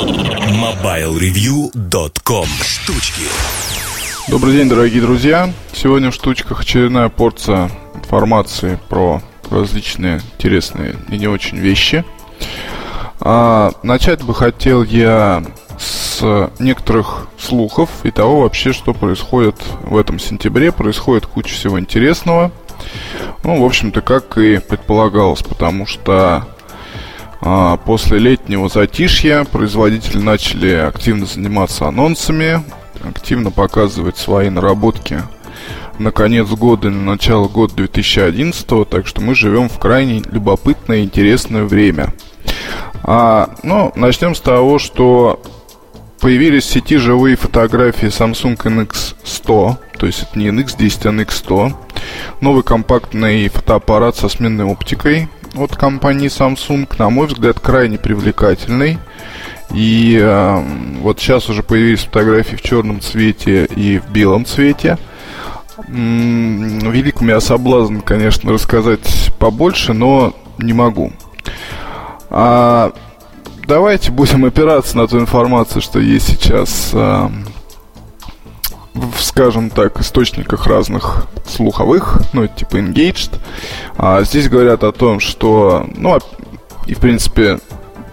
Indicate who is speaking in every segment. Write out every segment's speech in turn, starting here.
Speaker 1: MobileReview.com Штучки
Speaker 2: Добрый день, дорогие друзья. Сегодня в штучках очередная порция информации про различные интересные и не очень вещи. А, начать бы хотел я с некоторых слухов и того вообще, что происходит в этом сентябре. Происходит куча всего интересного. Ну, в общем-то, как и предполагалось, потому что после летнего затишья производители начали активно заниматься анонсами, активно показывать свои наработки на конец года и на начало года 2011, так что мы живем в крайне любопытное и интересное время. А, ну, начнем с того, что появились в сети живые фотографии Samsung NX100, то есть это не NX10, а NX100. Новый компактный фотоаппарат со сменной оптикой от компании Samsung, на мой взгляд, крайне привлекательный. И э, вот сейчас уже появились фотографии в черном цвете и в белом цвете. М-м, велик у меня соблазн, конечно, рассказать побольше, но не могу. А, давайте будем опираться на ту информацию, что есть сейчас э, скажем так, источниках разных слуховых, ну, типа Engaged. А, здесь говорят о том, что, ну, и, в принципе,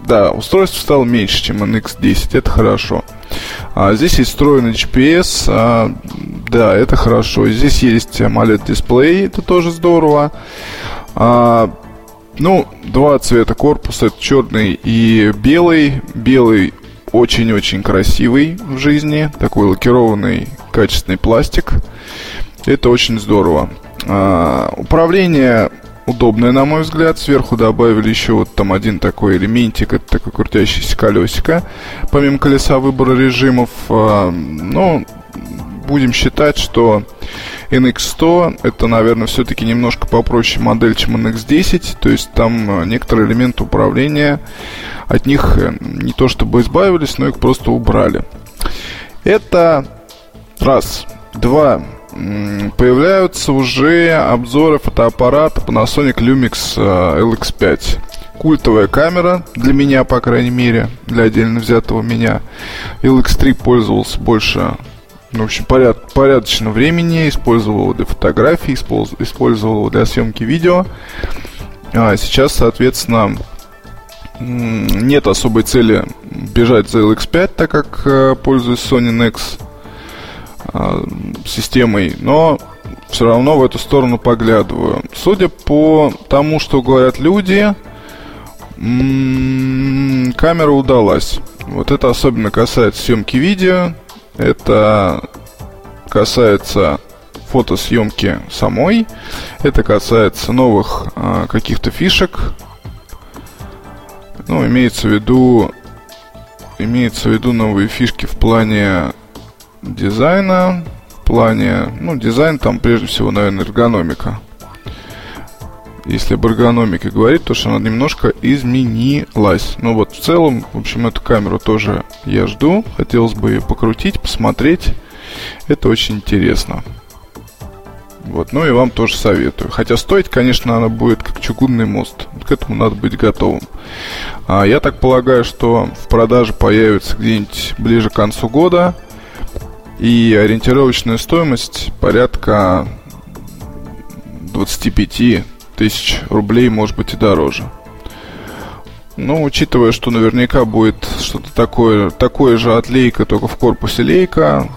Speaker 2: да, устройство стало меньше, чем NX10, это хорошо. А, здесь есть встроенный GPS, а, да, это хорошо. Здесь есть AMOLED дисплей, это тоже здорово. А, ну, два цвета корпуса, это черный и белый. Белый очень-очень красивый в жизни, такой лакированный качественный пластик. Это очень здорово. А, управление удобное, на мой взгляд. Сверху добавили еще вот там один такой элементик, это такой крутящийся колесико. Помимо колеса выбора режимов, а, ну, будем считать, что NX100 это, наверное, все-таки немножко попроще модель, чем NX10. То есть там а, некоторые элементы управления от них э, не то чтобы избавились, но их просто убрали. Это раз. Два. Появляются уже обзоры фотоаппарата Panasonic Lumix э, LX5 культовая камера для меня, по крайней мере, для отдельно взятого меня. LX3 пользовался больше, ну, в общем, поряд, порядочно времени, использовал его для фотографий, использовал его для съемки видео. А сейчас, соответственно, нет особой цели бежать за LX5, так как э, пользуюсь Sony Nex э, системой, но все равно в эту сторону поглядываю. Судя по тому, что говорят люди, камера удалась. Вот это особенно касается съемки видео, это касается фотосъемки самой, это касается новых а, каких-то фишек, ну, имеется в виду имеется в виду новые фишки в плане дизайна, в плане, ну, дизайн там прежде всего, наверное, эргономика. Если об эргономике говорить, то что она немножко изменилась. Ну вот в целом, в общем, эту камеру тоже я жду. Хотелось бы ее покрутить, посмотреть. Это очень интересно. Вот, ну и вам тоже советую. Хотя стоить, конечно, она будет как чугунный мост. К этому надо быть готовым. А, я так полагаю, что в продаже появится где-нибудь ближе к концу года. И ориентировочная стоимость порядка 25 тысяч рублей, может быть и дороже. Ну, учитывая, что наверняка будет что-то такое, такое же от лейка, только в корпусе лейка,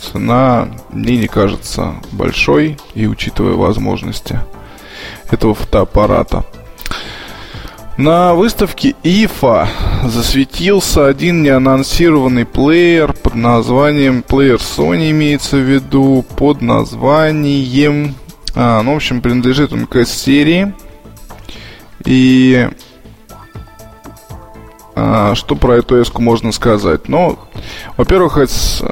Speaker 2: цена мне не кажется большой, и учитывая возможности этого фотоаппарата. На выставке IFA засветился один неанонсированный плеер под названием плеер Sony имеется в виду под названием а, ну, в общем, принадлежит он к S-серии и а, что про эту S можно сказать? Ну, во-первых, S-серия,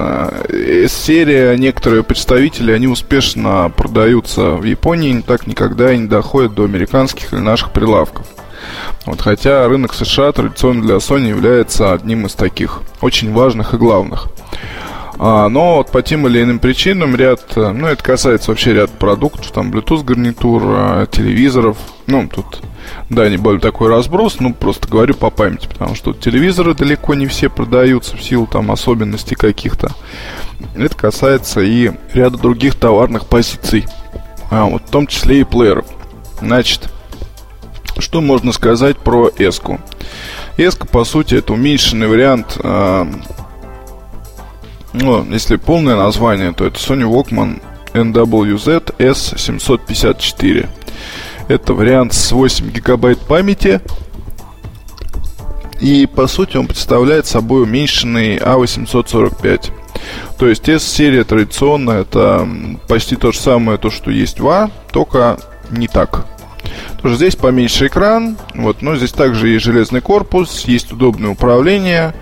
Speaker 2: а, некоторые представители, они успешно продаются в Японии, так никогда и не доходят до американских или наших прилавков. Вот, хотя рынок США традиционно для Sony является одним из таких очень важных и главных. А, но вот по тем или иным причинам ряд, э, ну это касается вообще ряд продуктов, там Bluetooth гарнитур, телевизоров, ну тут, да, не более такой разброс, ну просто говорю по памяти, потому что телевизоры далеко не все продаются в силу там особенностей каких-то. Это касается и ряда других товарных позиций, а, вот в том числе и плееров. Значит, что можно сказать про Эску? Эска, по сути, это уменьшенный вариант э, ну, если полное название, то это Sony Walkman NWZ S754. Это вариант с 8 гигабайт памяти. И по сути он представляет собой уменьшенный A845. А то есть S-серия традиционная, это почти то же самое, то, что есть в A, только не так. Тоже здесь поменьше экран, вот, но здесь также есть железный корпус, есть удобное управление,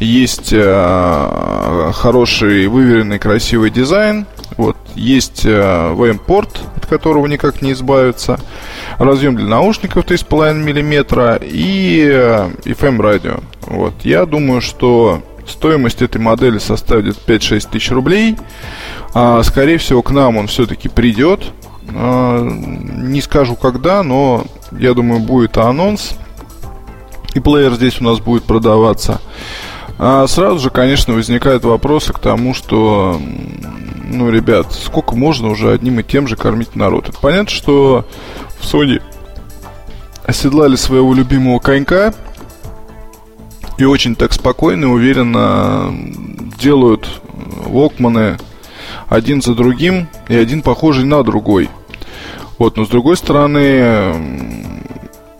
Speaker 2: есть э, хороший, выверенный, красивый дизайн, вот, есть э, VM-порт, от которого никак не избавиться, разъем для наушников 3,5 мм и э, FM-радио. Вот, я думаю, что стоимость этой модели составит 5-6 тысяч рублей. А, скорее всего, к нам он все-таки придет. А, не скажу когда, но я думаю, будет анонс. И плеер здесь у нас будет продаваться. А сразу же, конечно, возникают вопросы к тому, что, ну, ребят, сколько можно уже одним и тем же кормить народ? Это понятно, что в Sony оседлали своего любимого конька и очень так спокойно и уверенно делают Walkman один за другим и один похожий на другой. Вот, но с другой стороны,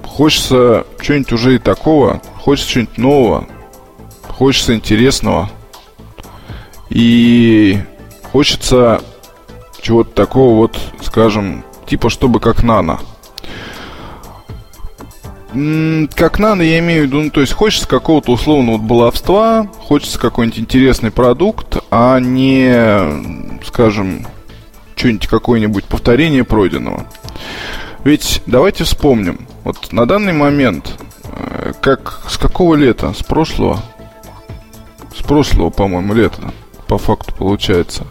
Speaker 2: хочется чего-нибудь уже и такого, хочется чего-нибудь нового, хочется интересного. И хочется чего-то такого вот, скажем, типа чтобы как нано. Как нано я имею в виду, ну, то есть хочется какого-то условного баловства, хочется какой-нибудь интересный продукт, а не, скажем, что-нибудь какое-нибудь повторение пройденного. Ведь давайте вспомним, вот на данный момент, э, как с какого лета? С прошлого? С прошлого, по-моему, лета, по факту получается.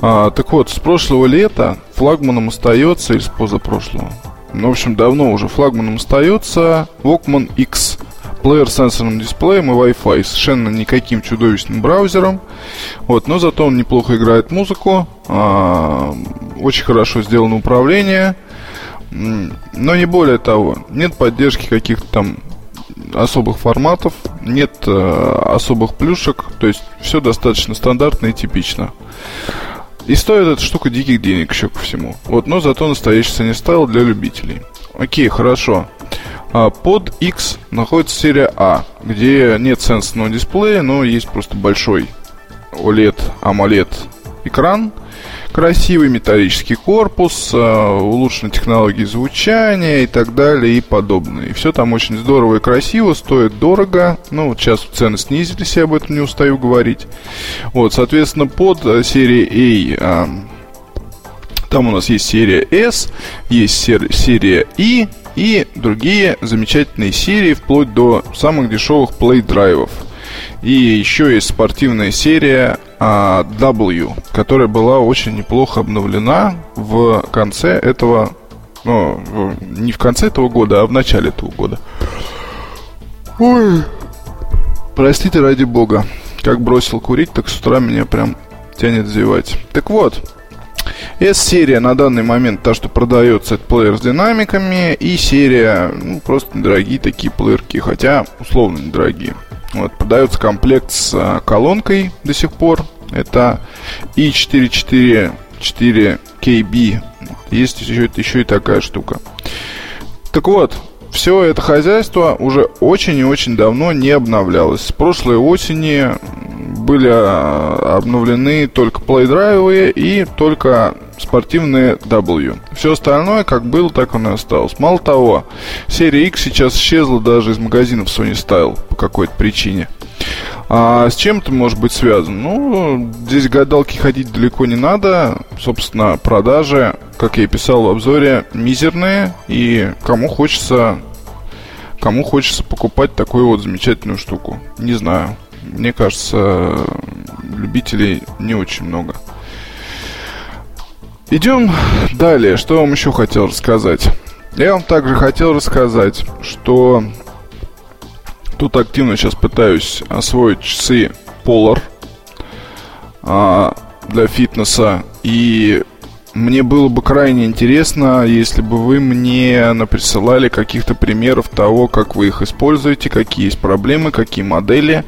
Speaker 2: А, так вот, с прошлого лета флагманом остается, или с позапрошлого? Ну, в общем, давно уже флагманом остается Walkman X плеер с сенсорным дисплеем и Wi-Fi, совершенно никаким чудовищным браузером. Вот, но зато он неплохо играет музыку, а, очень хорошо сделано управление, но не более того. Нет поддержки каких-то там особых форматов, нет э, особых плюшек, то есть все достаточно стандартно и типично. И стоит эта штука диких денег еще ко всему. Вот, но зато настоящий цене стайл для любителей. Окей, хорошо. А под X находится серия А, где нет сенсорного дисплея, но есть просто большой OLED, AMOLED экран, красивый металлический корпус, а, улучшенные технологии звучания и так далее и подобное. И все там очень здорово и красиво, стоит дорого. Ну, вот сейчас цены снизились, я об этом не устаю говорить. Вот, соответственно, под а, серией A там у нас есть серия S, есть серия I, и другие замечательные серии, вплоть до самых дешевых плей-драйвов. И еще есть спортивная серия а, W, которая была очень неплохо обновлена в конце этого, ну, не в конце этого года, а в начале этого года. Ой, простите ради бога, как бросил курить, так с утра меня прям тянет зевать. Так вот, S-серия на данный момент та, что продается, это плеер с динамиками, и серия, ну, просто недорогие такие плеерки, хотя условно недорогие. Вот, продается комплект с а, колонкой до сих пор, это i444KB, есть еще, еще и такая штука. Так вот, все это хозяйство уже очень и очень давно не обновлялось. С прошлой осени были а, обновлены только плейдрайвы и только спортивные W. Все остальное, как было, так оно и осталось. Мало того, серия X сейчас исчезла даже из магазинов Sony Style по какой-то причине. А с чем это может быть связано? Ну, здесь гадалки ходить далеко не надо. Собственно, продажи, как я и писал в обзоре, мизерные. И кому хочется, кому хочется покупать такую вот замечательную штуку? Не знаю. Мне кажется, любителей не очень много. Идем далее. Что я вам еще хотел рассказать? Я вам также хотел рассказать, что тут активно сейчас пытаюсь освоить часы Polar а, для фитнеса. И мне было бы крайне интересно, если бы вы мне наприсылали каких-то примеров того, как вы их используете, какие есть проблемы, какие модели,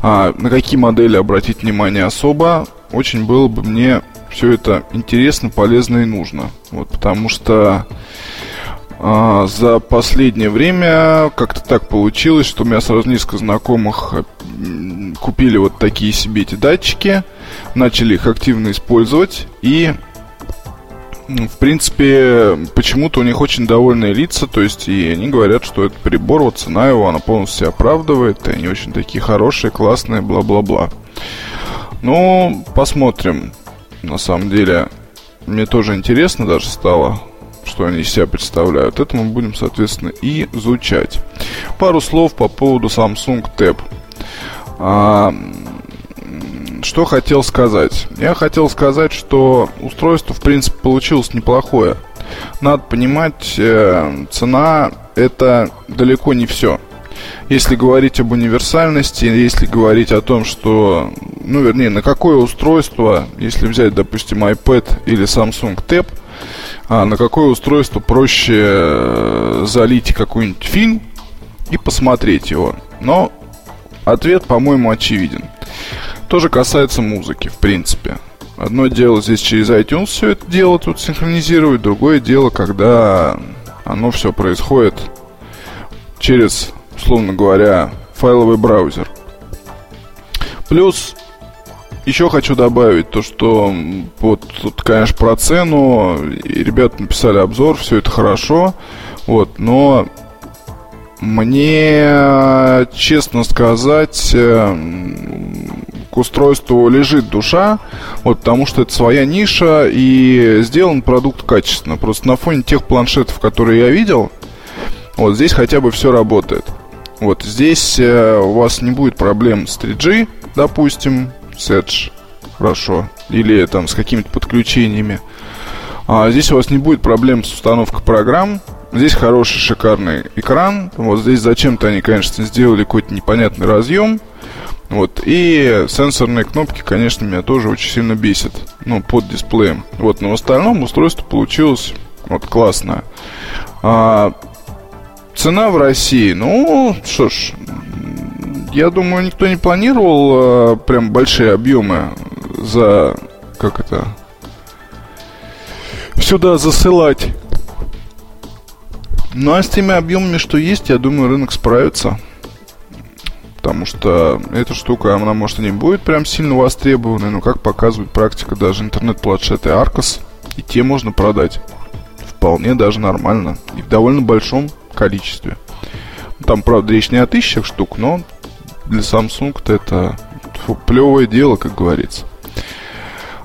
Speaker 2: а, на какие модели обратить внимание особо. Очень было бы мне все это интересно, полезно и нужно. Вот, потому что а, за последнее время как-то так получилось, что у меня сразу несколько знакомых купили вот такие себе эти датчики, начали их активно использовать и в принципе, почему-то у них очень довольные лица, то есть и они говорят, что этот прибор, вот цена его, она полностью оправдывает, и они очень такие хорошие, классные, бла-бла-бла. Ну, посмотрим. На самом деле, мне тоже интересно даже стало, что они из себя представляют. Это мы будем, соответственно, и изучать. Пару слов по поводу Samsung Tab. А, что хотел сказать? Я хотел сказать, что устройство, в принципе, получилось неплохое. Надо понимать, э, цена это далеко не все. Если говорить об универсальности, если говорить о том, что, ну, вернее, на какое устройство, если взять, допустим, iPad или Samsung Tab, а на какое устройство проще э, залить какой-нибудь фильм и посмотреть его. Но ответ, по-моему, очевиден. Тоже касается музыки, в принципе. Одно дело здесь через iTunes все это дело тут синхронизировать, другое дело, когда оно все происходит через, условно говоря, файловый браузер. Плюс еще хочу добавить то, что вот тут, конечно, про цену. И ребята написали обзор, все это хорошо. Вот, но мне, честно сказать, э, к устройству лежит душа, вот, потому что это своя ниша, и сделан продукт качественно. Просто на фоне тех планшетов, которые я видел, вот здесь хотя бы все работает. Вот здесь э, у вас не будет проблем с 3G, допустим, с Edge, хорошо, или там с какими-то подключениями. А здесь у вас не будет проблем с установкой программ, Здесь хороший, шикарный экран. Вот здесь зачем-то они, конечно, сделали какой-то непонятный разъем. Вот. И сенсорные кнопки, конечно, меня тоже очень сильно бесят. Ну, под дисплеем. Вот. Но в остальном устройство получилось вот классное. А, цена в России, ну, что ж, я думаю, никто не планировал а, прям большие объемы за, как это, сюда засылать. Ну а с теми объемами, что есть, я думаю, рынок справится. Потому что эта штука, она может и не будет прям сильно востребованной, но как показывает практика, даже интернет-планшеты Arcos, и те можно продать вполне даже нормально. И в довольно большом количестве. Там, правда, речь не о тысячах штук, но для Samsung это плевое дело, как говорится.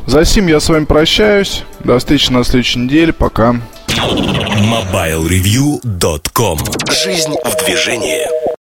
Speaker 2: За сим я с вами прощаюсь. До встречи на следующей неделе. Пока.
Speaker 1: MobileReview.com Жизнь в движении